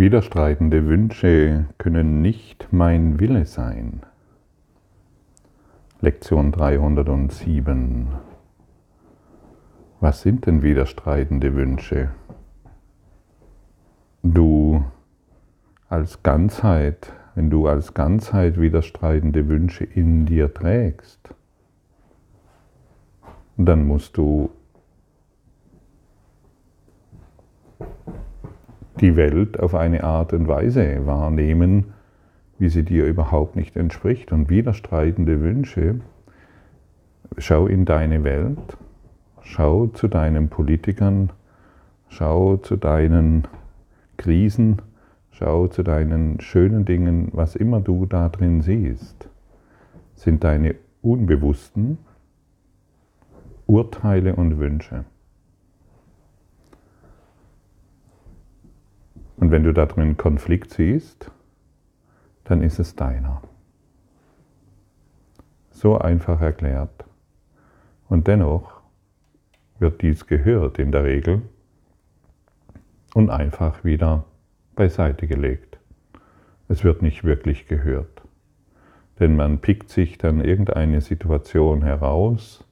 Widerstreitende Wünsche können nicht mein Wille sein. Lektion 307. Was sind denn widerstreitende Wünsche? Du als Ganzheit, wenn du als Ganzheit widerstreitende Wünsche in dir trägst, dann musst du die Welt auf eine Art und Weise wahrnehmen, wie sie dir überhaupt nicht entspricht. Und widerstreitende Wünsche, schau in deine Welt, schau zu deinen Politikern, schau zu deinen Krisen, schau zu deinen schönen Dingen, was immer du da drin siehst, sind deine unbewussten Urteile und Wünsche. Und wenn du da drin Konflikt siehst, dann ist es deiner. So einfach erklärt. Und dennoch wird dies gehört in der Regel und einfach wieder beiseite gelegt. Es wird nicht wirklich gehört. Denn man pickt sich dann irgendeine Situation heraus,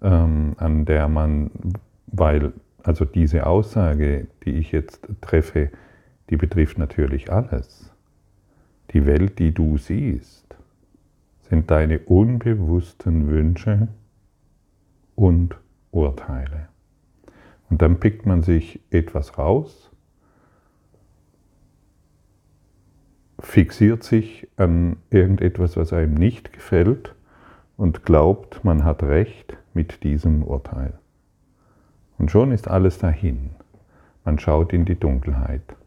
ähm, an der man, weil, also diese Aussage, die ich jetzt treffe, die betrifft natürlich alles. Die Welt, die du siehst, sind deine unbewussten Wünsche und Urteile. Und dann pickt man sich etwas raus, fixiert sich an irgendetwas, was einem nicht gefällt und glaubt, man hat recht mit diesem Urteil. Und schon ist alles dahin. Man schaut in die Dunkelheit.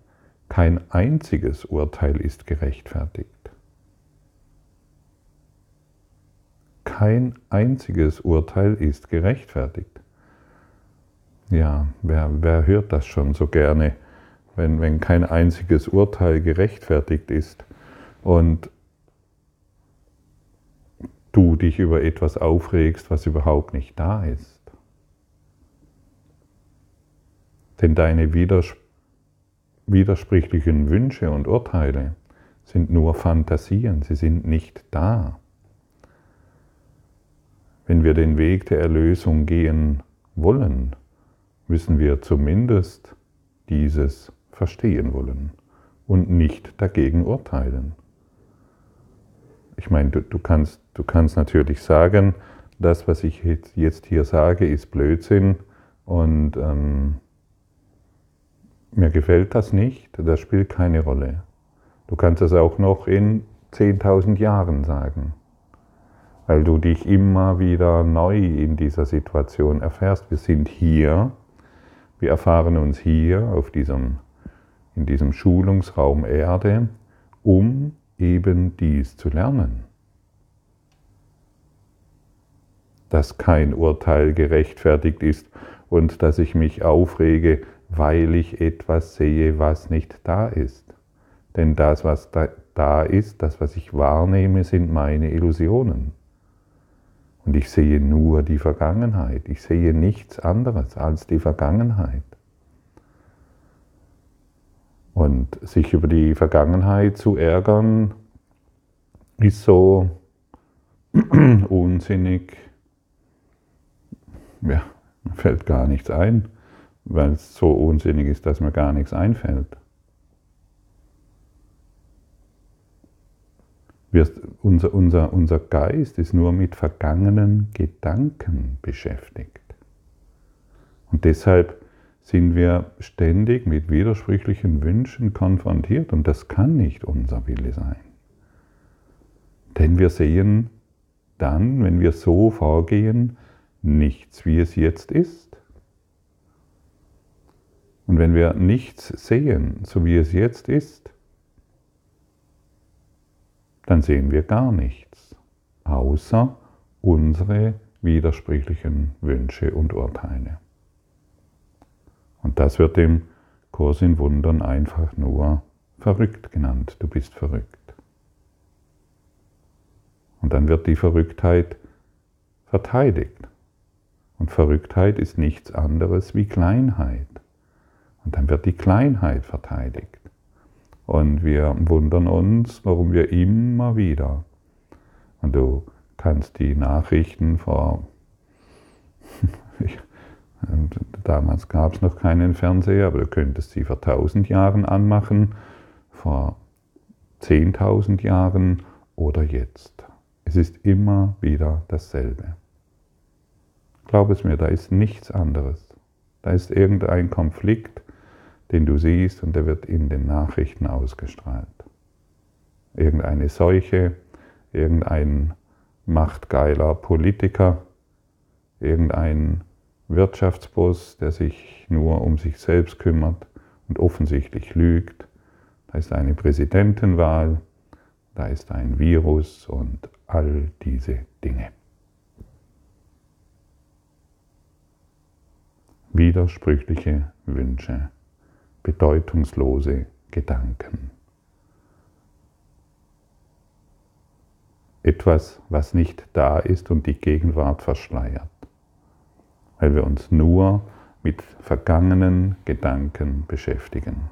Kein einziges Urteil ist gerechtfertigt. Kein einziges Urteil ist gerechtfertigt. Ja, wer, wer hört das schon so gerne, wenn, wenn kein einziges Urteil gerechtfertigt ist und du dich über etwas aufregst, was überhaupt nicht da ist? Denn deine Widersprüche widersprüchlichen Wünsche und Urteile sind nur Fantasien, sie sind nicht da. Wenn wir den Weg der Erlösung gehen wollen, müssen wir zumindest dieses verstehen wollen und nicht dagegen urteilen. Ich meine, du, du, kannst, du kannst natürlich sagen, das, was ich jetzt hier sage, ist Blödsinn und ähm, mir gefällt das nicht, das spielt keine Rolle. Du kannst es auch noch in 10.000 Jahren sagen, weil du dich immer wieder neu in dieser Situation erfährst. Wir sind hier, wir erfahren uns hier auf diesem, in diesem Schulungsraum Erde, um eben dies zu lernen. Dass kein Urteil gerechtfertigt ist und dass ich mich aufrege, weil ich etwas sehe, was nicht da ist. Denn das, was da, da ist, das, was ich wahrnehme, sind meine Illusionen. Und ich sehe nur die Vergangenheit. Ich sehe nichts anderes als die Vergangenheit. Und sich über die Vergangenheit zu ärgern, ist so unsinnig. Ja, fällt gar nichts ein weil es so unsinnig ist, dass mir gar nichts einfällt. Unser, unser, unser Geist ist nur mit vergangenen Gedanken beschäftigt. Und deshalb sind wir ständig mit widersprüchlichen Wünschen konfrontiert und das kann nicht unser Wille sein. Denn wir sehen dann, wenn wir so vorgehen, nichts, wie es jetzt ist. Und wenn wir nichts sehen, so wie es jetzt ist, dann sehen wir gar nichts, außer unsere widersprüchlichen Wünsche und Urteile. Und das wird im Kurs in Wundern einfach nur verrückt genannt. Du bist verrückt. Und dann wird die Verrücktheit verteidigt. Und Verrücktheit ist nichts anderes wie Kleinheit. Und dann wird die Kleinheit verteidigt. Und wir wundern uns, warum wir immer wieder, und du kannst die Nachrichten vor, damals gab es noch keinen Fernseher, aber du könntest sie vor tausend Jahren anmachen, vor zehntausend Jahren oder jetzt. Es ist immer wieder dasselbe. Glaub es mir, da ist nichts anderes. Da ist irgendein Konflikt, den du siehst und der wird in den Nachrichten ausgestrahlt. Irgendeine Seuche, irgendein machtgeiler Politiker, irgendein Wirtschaftsboss, der sich nur um sich selbst kümmert und offensichtlich lügt. Da ist eine Präsidentenwahl, da ist ein Virus und all diese Dinge. Widersprüchliche Wünsche, bedeutungslose Gedanken. Etwas, was nicht da ist und die Gegenwart verschleiert, weil wir uns nur mit vergangenen Gedanken beschäftigen.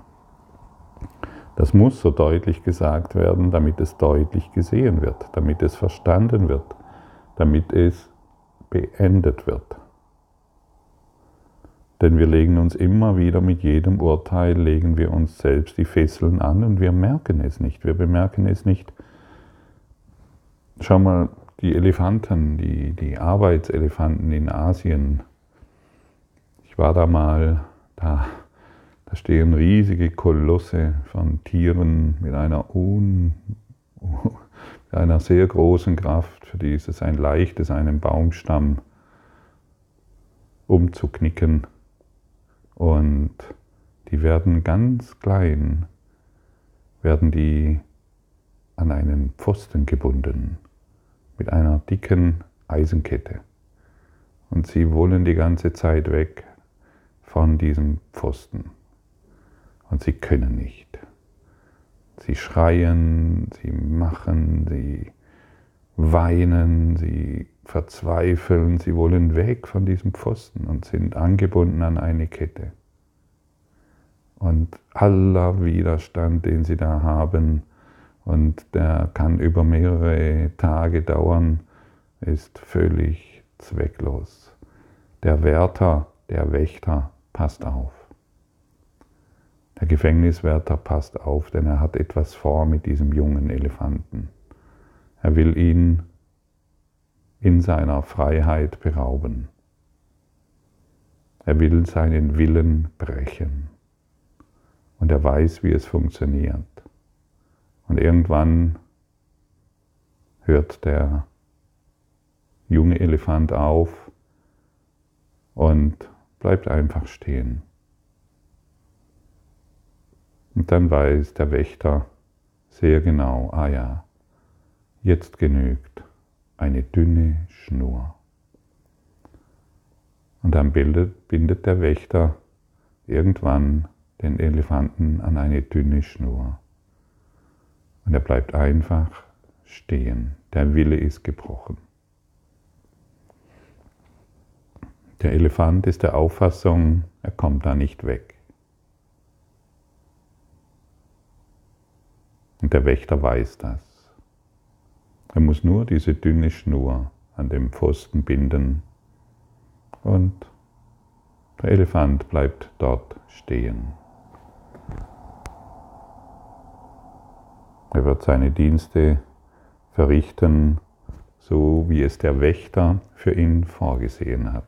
Das muss so deutlich gesagt werden, damit es deutlich gesehen wird, damit es verstanden wird, damit es beendet wird. Denn wir legen uns immer wieder mit jedem Urteil, legen wir uns selbst die Fesseln an und wir merken es nicht, wir bemerken es nicht. Schau mal, die Elefanten, die, die Arbeitselefanten in Asien. Ich war da mal, da da stehen riesige Kolosse von Tieren mit einer, un, mit einer sehr großen Kraft, für die ist es ein leichtes, einen Baumstamm umzuknicken. Und die werden ganz klein, werden die an einen Pfosten gebunden mit einer dicken Eisenkette. Und sie wollen die ganze Zeit weg von diesem Pfosten und sie können nicht. Sie schreien, sie machen, sie weinen, sie verzweifeln, sie wollen weg von diesem Pfosten und sind angebunden an eine Kette. Und aller Widerstand, den sie da haben, und der kann über mehrere Tage dauern, ist völlig zwecklos. Der Wärter, der Wächter passt auf. Der Gefängniswärter passt auf, denn er hat etwas vor mit diesem jungen Elefanten. Er will ihn in seiner Freiheit berauben. Er will seinen Willen brechen. Und er weiß, wie es funktioniert. Und irgendwann hört der junge Elefant auf und bleibt einfach stehen. Und dann weiß der Wächter sehr genau, ah ja, jetzt genügt eine dünne Schnur. Und dann bildet, bindet der Wächter irgendwann den Elefanten an eine dünne Schnur. Und er bleibt einfach stehen. Der Wille ist gebrochen. Der Elefant ist der Auffassung, er kommt da nicht weg. Und der Wächter weiß das. Er muss nur diese dünne Schnur an dem Pfosten binden und der Elefant bleibt dort stehen. Er wird seine Dienste verrichten, so wie es der Wächter für ihn vorgesehen hat.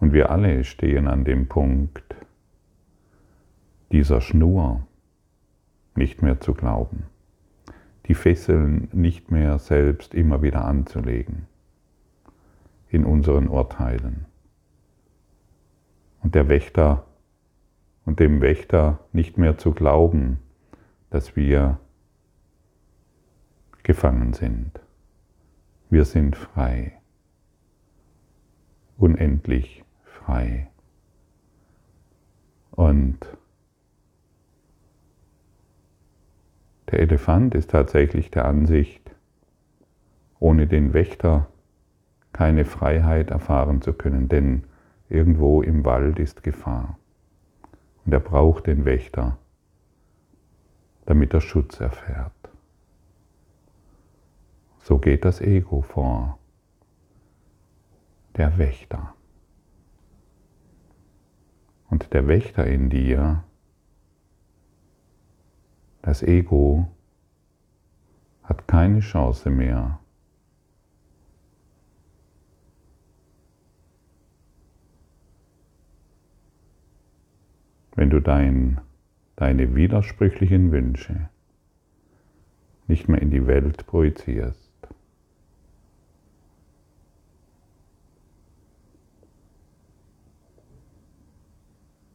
Und wir alle stehen an dem Punkt, dieser Schnur nicht mehr zu glauben, die Fesseln nicht mehr selbst immer wieder anzulegen in unseren Urteilen. Und der Wächter und dem Wächter nicht mehr zu glauben, dass wir gefangen sind. Wir sind frei, unendlich frei. Und Der Elefant ist tatsächlich der Ansicht, ohne den Wächter keine Freiheit erfahren zu können, denn irgendwo im Wald ist Gefahr. Und er braucht den Wächter, damit er Schutz erfährt. So geht das Ego vor. Der Wächter. Und der Wächter in dir, das Ego, hat keine Chance mehr. Wenn du dein, deine widersprüchlichen Wünsche nicht mehr in die Welt projizierst.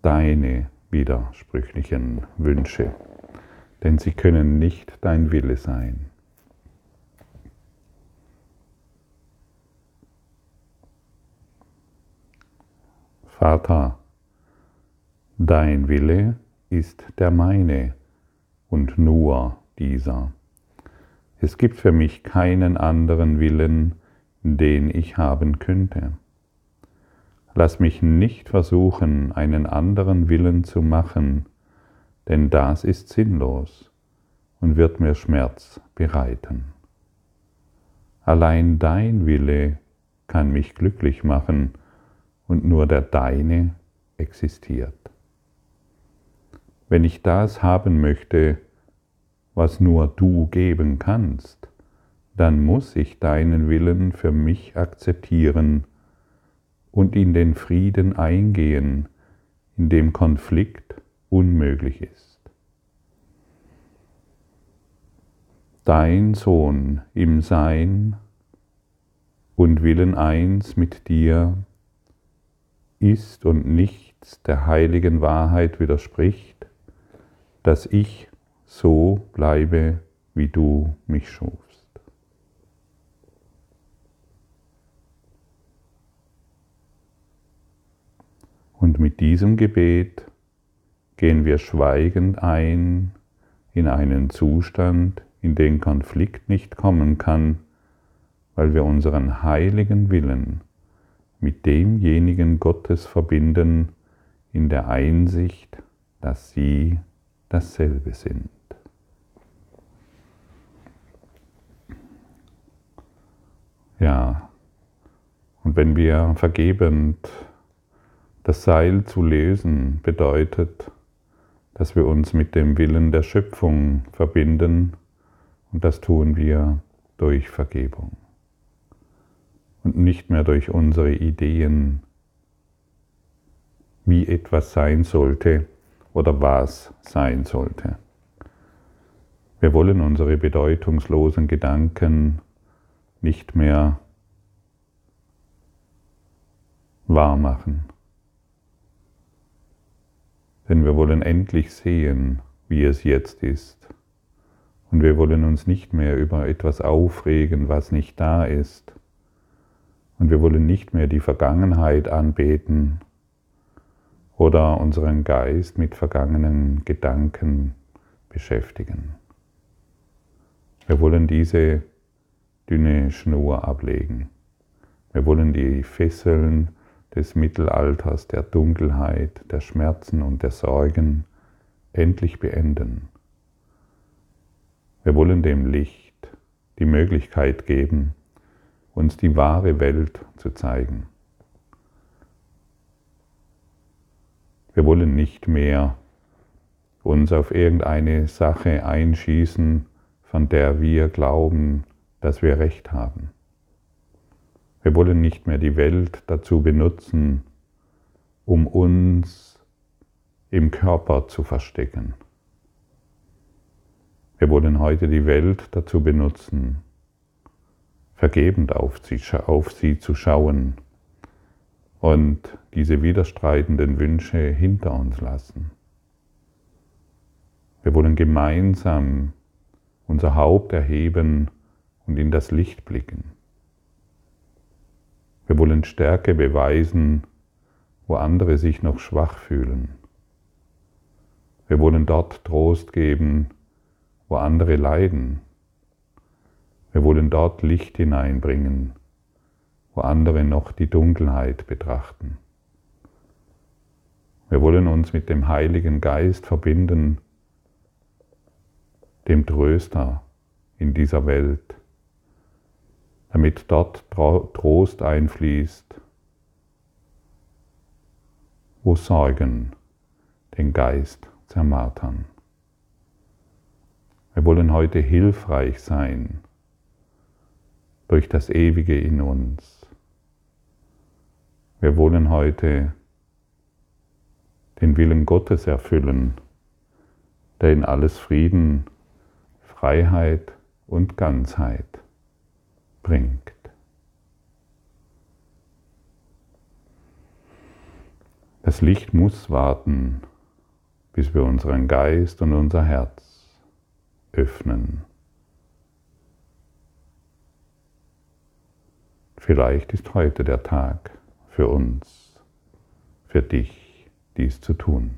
Deine widersprüchlichen Wünsche, denn sie können nicht dein Wille sein. Vater, dein Wille ist der meine und nur dieser. Es gibt für mich keinen anderen Willen, den ich haben könnte. Lass mich nicht versuchen, einen anderen Willen zu machen, denn das ist sinnlos und wird mir Schmerz bereiten. Allein dein Wille kann mich glücklich machen, und nur der deine existiert. Wenn ich das haben möchte, was nur du geben kannst, dann muss ich deinen Willen für mich akzeptieren und in den Frieden eingehen, in dem Konflikt unmöglich ist. Dein Sohn im Sein und Willen eins mit dir ist und nichts der heiligen Wahrheit widerspricht, dass ich so bleibe, wie du mich schufst. Und mit diesem Gebet gehen wir schweigend ein in einen Zustand, in den Konflikt nicht kommen kann, weil wir unseren heiligen Willen mit demjenigen Gottes verbinden in der Einsicht, dass sie dasselbe sind. Ja, und wenn wir vergebend das Seil zu lösen, bedeutet, dass wir uns mit dem Willen der Schöpfung verbinden und das tun wir durch Vergebung und nicht mehr durch unsere Ideen, wie etwas sein sollte oder was sein sollte. Wir wollen unsere bedeutungslosen Gedanken nicht mehr wahr machen. Denn wir wollen endlich sehen, wie es jetzt ist. Und wir wollen uns nicht mehr über etwas aufregen, was nicht da ist. Und wir wollen nicht mehr die Vergangenheit anbeten oder unseren Geist mit vergangenen Gedanken beschäftigen. Wir wollen diese dünne Schnur ablegen. Wir wollen die Fesseln des Mittelalters, der Dunkelheit, der Schmerzen und der Sorgen endlich beenden. Wir wollen dem Licht die Möglichkeit geben, uns die wahre Welt zu zeigen. Wir wollen nicht mehr uns auf irgendeine Sache einschießen, von der wir glauben, dass wir recht haben. Wir wollen nicht mehr die Welt dazu benutzen, um uns im Körper zu verstecken. Wir wollen heute die Welt dazu benutzen, vergebend auf sie, auf sie zu schauen und diese widerstreitenden Wünsche hinter uns lassen. Wir wollen gemeinsam unser Haupt erheben und in das Licht blicken. Wir wollen Stärke beweisen, wo andere sich noch schwach fühlen. Wir wollen dort Trost geben, wo andere leiden. Wir wollen dort Licht hineinbringen, wo andere noch die Dunkelheit betrachten. Wir wollen uns mit dem Heiligen Geist verbinden, dem Tröster in dieser Welt, damit dort Trost einfließt, wo Sorgen den Geist zermartern. Wir wollen heute hilfreich sein durch das Ewige in uns. Wir wollen heute den Willen Gottes erfüllen, der in alles Frieden, Freiheit und Ganzheit bringt. Das Licht muss warten, bis wir unseren Geist und unser Herz öffnen. Vielleicht ist heute der Tag für uns, für dich, dies zu tun.